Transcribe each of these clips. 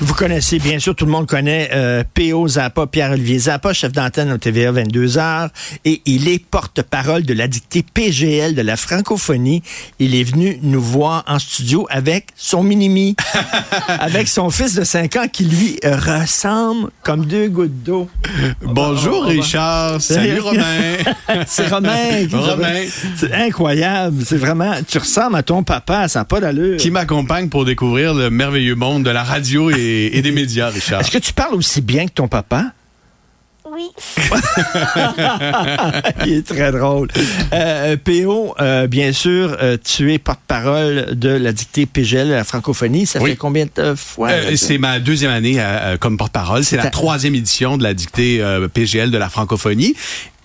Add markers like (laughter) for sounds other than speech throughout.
Vous connaissez, bien sûr, tout le monde connaît euh, P.O. Zappa, Pierre-Olivier Zappa, chef d'antenne au TVA 22h, et il est porte-parole de la dictée PGL de la francophonie. Il est venu nous voir en studio avec son mini (laughs) avec son fils de 5 ans qui lui ressemble comme deux gouttes d'eau. Bonjour Richard, salut Romain. (laughs) C'est Romain. Romain. C'est incroyable, c'est vraiment, tu ressembles à ton papa, ça n'a pas d'allure. Qui m'accompagne pour découvrir le merveilleux monde de la radio et, et des médias, Richard. Est-ce que tu parles aussi bien que ton papa? Oui. (laughs) Il est très drôle. Euh, PO, euh, bien sûr, euh, tu es porte-parole de la dictée PGL, la francophonie. Ça Oui. fait combien de fois? Euh, c'est ma deuxième année euh, comme porte-parole. C'est ta- la troisième édition de la dictée euh, PGL de la francophonie.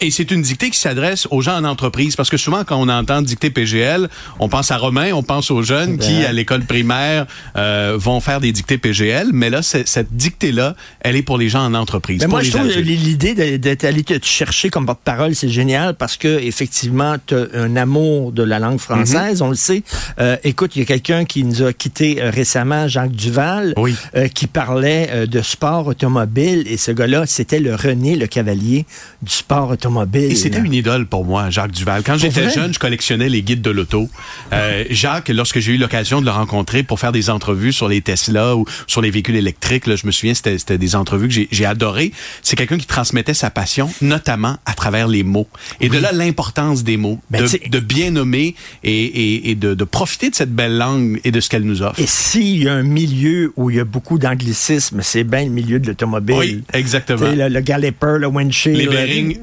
Et c'est une dictée qui s'adresse aux gens en entreprise. Parce que souvent, quand on entend dictée PGL, on pense à Romain, on pense aux jeunes qui, Ben. à l'école primaire, euh, vont faire des dictées PGL. Mais là, cette dictée-là, elle est pour les gens en entreprise. Mais pour moi, je trouve l'idée d'être allé te chercher comme porte-parole, c'est génial parce que effectivement, tu as un amour de la langue française, Mhm. on le sait. Euh, écoute, il y a quelqu'un qui nous a quitté euh, récemment, Jacques Duval, Oui. euh, qui parlait de sport automobile et ce gars-là, c'était le René le Cavalier du sport automobile. Et c'était une idole pour moi, Jacques Duval. Quand j'étais jeune, je collectionnais les guides de l'auto. Euh, Jacques, lorsque j'ai eu l'occasion de le rencontrer pour faire des entrevues sur les Tesla ou sur les véhicules électriques, là, je me souviens, c'était c'était des entrevues que j'ai- j'ai adorées. C'est quelqu'un qui transmettait sa passion, notamment à travers les mots. Et de là, l'importance des mots, Ben, de, bien nommer et, et, et de, de profiter de cette belle langue et de ce qu'elle nous offre. Et s'il y a un milieu où il y a beaucoup d'anglicisme, c'est bien le milieu de l'automobile. Oui, exactement. Le, le galloper, le windshield. Les le- bearings.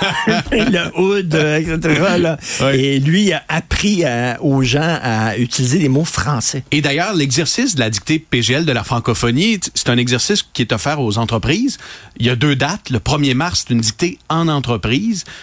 (laughs) le hood, euh, etc. là. Oui. Et lui il a appris à- aux gens à utiliser les mots français. Et d'ailleurs, l'exercice de la dictée PGL de la francophonie, c'est un exercice qui est offert aux entreprises. Il y a deux dates. Le 1er mars, c'est une dictée en entreprise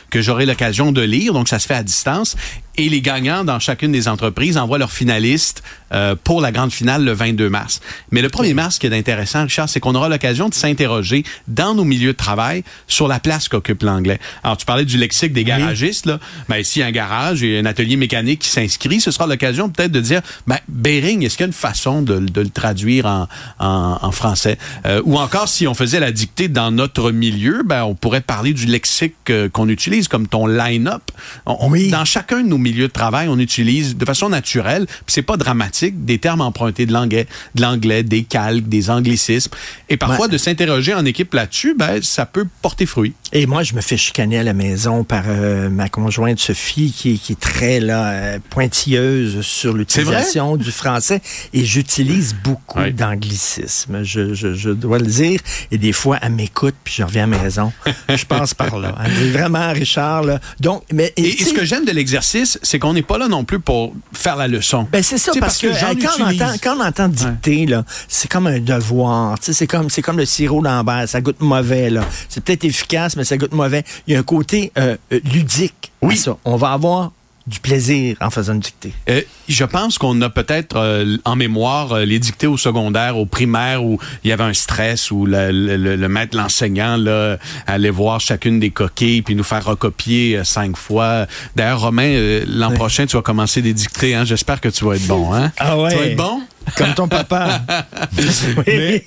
que j'aurai l'occasion de lire, donc ça se fait à distance. Et les gagnants dans chacune des entreprises envoient leurs finalistes euh, pour la grande finale le 22 mars. Mais le 1er mars, ce qui est intéressant, Richard, c'est qu'on aura l'occasion de s'interroger dans nos milieux de travail sur la place qu'occupe l'anglais. Alors, tu parlais du lexique des garagistes, là. Ben, a un garage et un atelier mécanique qui s'inscrit, ce sera l'occasion peut-être de dire, ben, bearing, est-ce qu'il y a une façon de, de le traduire en, en, en français? Euh, ou encore, si on faisait la dictée dans notre milieu, ben, on pourrait parler du lexique euh, qu'on utilise, comme ton line-up. On- Oui. Dans chacun de nos milieux de travail, on utilise de façon naturelle, puis c'est pas dramatique, des termes empruntés de l'anglais, de l'anglais, des calques, des anglicismes. Et parfois, Ouais. de s'interroger en équipe là-dessus, ben, ça peut porter fruit. Et moi, je me fais chicaner à la maison par euh, ma conjointe Sophie, qui, qui est très là, euh, pointilleuse sur l'utilisation du français. Et j'utilise beaucoup Oui. d'anglicisme, je, je, je dois le dire. Et des fois, elle m'écoute, puis je reviens à la maison. (laughs) je passe par là. Vraiment, Richard, là. Donc, mais, Et, ce que j'aime de l'exercice, c'est qu'on n'est pas là non plus pour faire la leçon. Ben c'est ça, parce, que, euh, quand, on entend, quand on entend dicter, là, c'est comme un devoir. C'est comme, c'est comme le sirop d'Ambert, ça goûte mauvais. là. C'est peut-être efficace, mais ça goûte mauvais. Il y a un côté euh, euh, ludique Oui. à ça. On va avoir du plaisir en faisant une dictée. Euh, je pense qu'on a peut-être euh, en mémoire euh, les dictées au secondaire, au primaire, où il y avait un stress, où le, le- le- le maître, l'enseignant, là, allait voir chacune des coquilles, puis nous faire recopier cinq fois. D'ailleurs, Romain, l'an Oui. prochain, tu vas commencer des dictées. Hein? J'espère que tu vas être bon. Hein? Ah ouais. Tu vas être bon? Comme ton papa. (laughs) mais,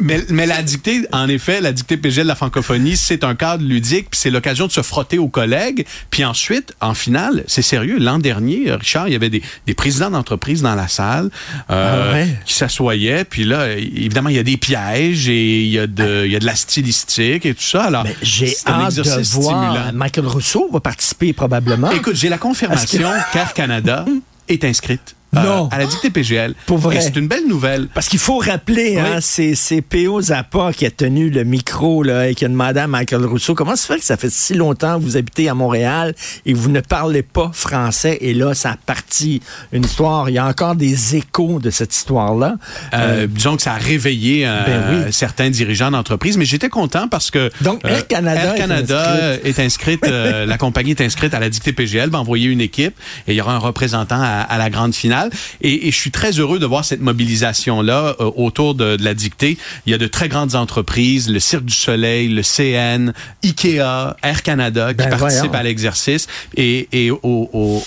mais, mais la dictée, en effet, la dictée PGL de la francophonie, c'est un cadre ludique, puis c'est l'occasion de se frotter aux collègues. Puis ensuite, en finale, c'est sérieux, l'an dernier, Richard, il y avait des, des présidents d'entreprise dans la salle euh, Ah ouais? qui s'assoyaient. Puis là, évidemment, il y a des pièges et il y a de, il y a de la stylistique et tout ça. Alors, j'ai hâte de voir. stimulant. Michael Rousseau va participer probablement. Écoute, j'ai la confirmation qu'Air Canada (laughs) est inscrite Non. à la dictée PGL. Pour vrai. Et c'est une belle nouvelle. Parce qu'il faut rappeler, hein, c'est, P.O. Zappa qui a tenu le micro là, et qui a demandé à Michael Rousseau comment se fait que ça fait si longtemps que vous habitez à Montréal et vous ne parlez pas français? Et là, ça a parti une histoire. Il y a encore des échos de cette histoire-là. Euh, disons que ça a réveillé euh, Ben oui. certains dirigeants d'entreprise, mais j'étais content parce que euh, Donc, Air Canada Air est Canada est inscrite, euh, (laughs) la compagnie est inscrite à la dictée PGL, va envoyer une équipe et il y aura un représentant à, à la grande finale. Montréal. Et, et, je suis très heureux de voir cette mobilisation-là euh, autour de, de, la dictée. Il y a de très grandes entreprises, le Cirque du Soleil, le CN, Ikea, Air Canada qui ben participent voyons. à l'exercice. Et, et au, au,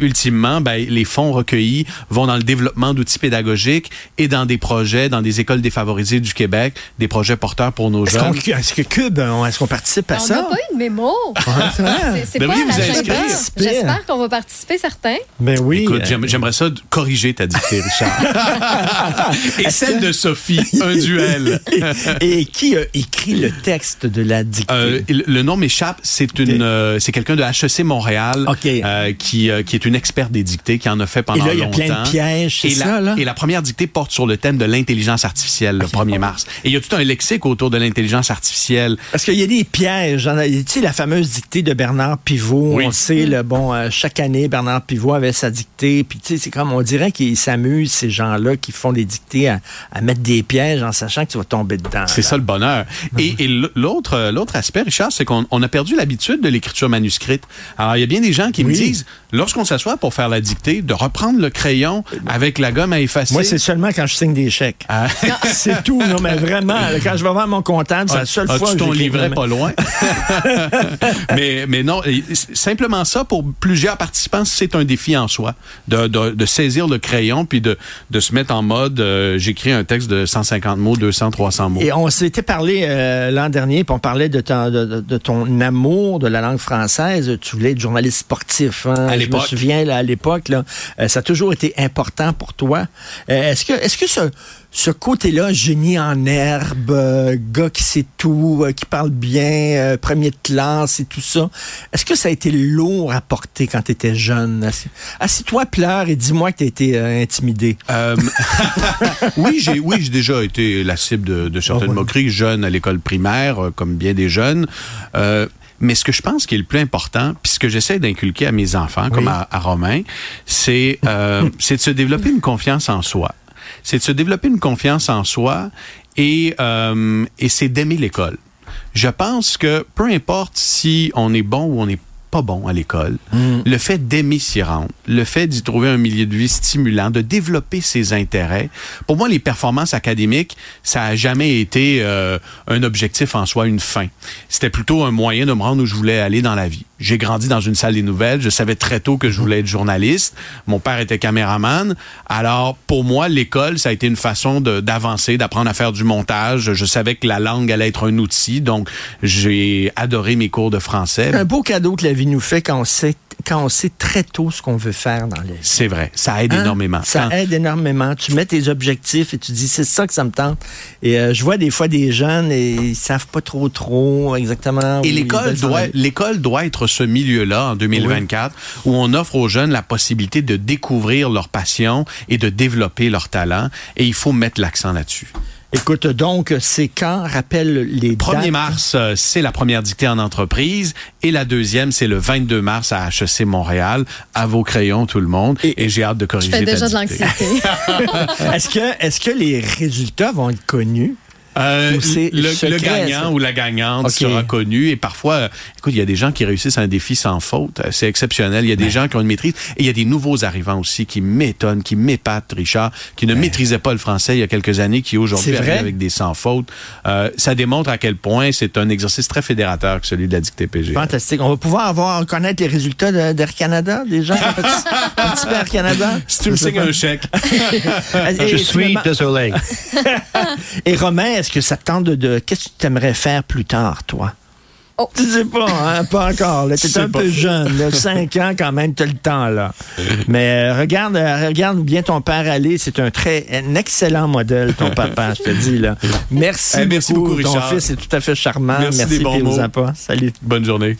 ultimement, ben, les fonds recueillis vont dans le développement d'outils pédagogiques et dans des projets, dans des écoles défavorisées du Québec, des projets porteurs pour nos est jeunes. Est-ce que Cube, est-ce qu'on participe à on ça? On n'a pas eu de mémo. c'est ben pas oui, l'agenda. J'espère qu'on va participer certains. Ben oui. Écoute, j'aimerais ça corriger ta dictée, Richard. (laughs) et celle de Sophie, un duel. (laughs) et qui a écrit le texte de la dictée? Euh, le nom m'échappe. C'est une, euh, c'est quelqu'un de HEC Montréal okay. euh, qui, qui est une experte des dictées, qui en a fait pendant longtemps. Et là, il y a plein de pièges, c'est ça, la, là? Et la première dictée porte sur le thème de l'intelligence artificielle, okay. le 1er mars. Et il y a tout un lexique autour de l'intelligence artificielle. Parce qu'il y a des pièges. Tu sais, la fameuse dictée de Bernard Pivot, oui. on sait, le bon, euh, chaque année, Bernard Pivot avait sa dictée. Puis, tu sais, c'est comme, on dirait qu'ils s'amusent, ces gens-là, qui font des dictées à, à, mettre des pièges en sachant que tu vas tomber dedans. C'est ça le bonheur. Et, et l'autre, l'autre aspect, Richard, c'est qu'on on a perdu l'habitude de l'écriture manuscrite. Alors, il y a bien des gens qui oui. me disent, lorsqu'on s'assoit pour faire la dictée, de reprendre le crayon avec la gomme à effacer. Moi, c'est seulement quand je signe des chèques. Ah. (laughs) c'est tout, non, mais vraiment, quand je vais voir mon comptable, c'est la seule ah, fois que ton je livret pas loin? (laughs) mais, mais non, simplement ça, pour plusieurs participants, c'est un défi en soi, de, de, de, saisir le crayon puis de, de se mettre en mode, euh, j'écris un texte de 150 mots, 200, 300 mots. Et on s'était parlé euh, l'an dernier, puis on parlait de ton, de, de, ton amour de la langue française. Tu voulais être journaliste sportif. Hein? À Je me souviens, là, à l'époque, là, euh, ça a toujours été important pour toi. Est-ce que, est-ce que ce, ce côté-là, génie en herbe, euh, gars qui sait tout, euh, qui parle bien, euh, premier de classe et tout ça, est-ce que ça a été lourd à porter quand tu étais jeune? Assis-toi, pleure et dis-moi que tu as été euh, intimidé. (laughs) oui, j'ai oui, j'ai déjà été la cible de, de certaines Oh, ouais. moqueries, jeune à l'école primaire, comme bien des jeunes. mais ce que je pense qui est le plus important, puis ce que j'essaie d'inculquer à mes enfants, comme à, à Romain, c'est (laughs) c'est de se développer une confiance en soi. C'est de se développer une confiance en soi et, euh, et c'est d'aimer l'école. Je pense que peu importe si on est bon ou on n'est pas bon à l'école, Mm. le fait d'aimer s'y rendre, le fait d'y trouver un milieu de vie stimulant, de développer ses intérêts. Pour moi, les performances académiques, ça a jamais été euh, un objectif en soi, une fin. C'était plutôt un moyen de me rendre où je voulais aller dans la vie. J'ai grandi dans une salle des nouvelles. Je savais très tôt que je voulais être journaliste. Mon père était caméraman. Alors, pour moi, l'école, ça a été une façon d'avancer, d'apprendre à faire du montage. Je savais que la langue allait être un outil. Donc, j'ai adoré mes cours de français. Un beau cadeau que la vie nous fait quand on sait, quand on sait très tôt ce qu'on veut faire dans la vie. C'est vrai. Ça aide Hein? énormément. Ça Quand- aide énormément. Tu mets tes objectifs et tu dis c'est ça que ça me tente. Et euh, je vois des fois des jeunes et ils savent pas trop trop exactement. Et l'école doit, l'école doit être ce milieu-là en 2024 où on offre aux jeunes la possibilité de découvrir leur passion et de développer leur talent. Et il faut mettre l'accent là-dessus. Écoute, donc c'est quand rappelle les 1er dates? mars, euh, c'est la première dictée en entreprise et la deuxième, c'est le 22 mars à HEC Montréal. À vos crayons, tout le monde. Et- Et, j'ai hâte de Je corriger fais ta déjà de l'anxiété. (laughs) Est-ce que est-ce que les résultats vont être connus? Euh, le, gagnant ou la gagnante Ok. sera connu et parfois, écoute, il y a des gens qui réussissent un défi sans faute. Euh, C'est exceptionnel. Il y a des gens qui ont une maîtrise et il y a des nouveaux arrivants aussi qui m'étonnent, qui m'épatent, Richard, qui ne maîtrisaient pas le français il y a quelques années, qui aujourd'hui arrivent avec des sans fautes. Euh, ça démontre à quel point c'est un exercice très fédérateur que celui de la dictée PG. Fantastique. On va pouvoir avoir connaître les résultats de- d'Air Canada, des gens (laughs) qui participé à Air Canada? Si tu me signes un chèque. (laughs) Je suis désolé. (laughs) Et Romain, est-ce que ça te tente de, de- qu'est-ce que tu aimerais faire plus tard, toi? Oh. Tu sais pas, hein? Pas encore. (laughs) Tu Je es sais un pas. peu jeune. là. Cinq ans, quand même, tu as le temps, là. (laughs) Mais euh, regarde, euh, regarde bien ton père aller. C'est un très, un excellent modèle, ton papa, je te dis, là. Merci, Eh, merci beaucoup, Ton Richard. fils est tout à fait charmant. Merci Merci, des bons mots. Zappa. Salut. Bonne journée.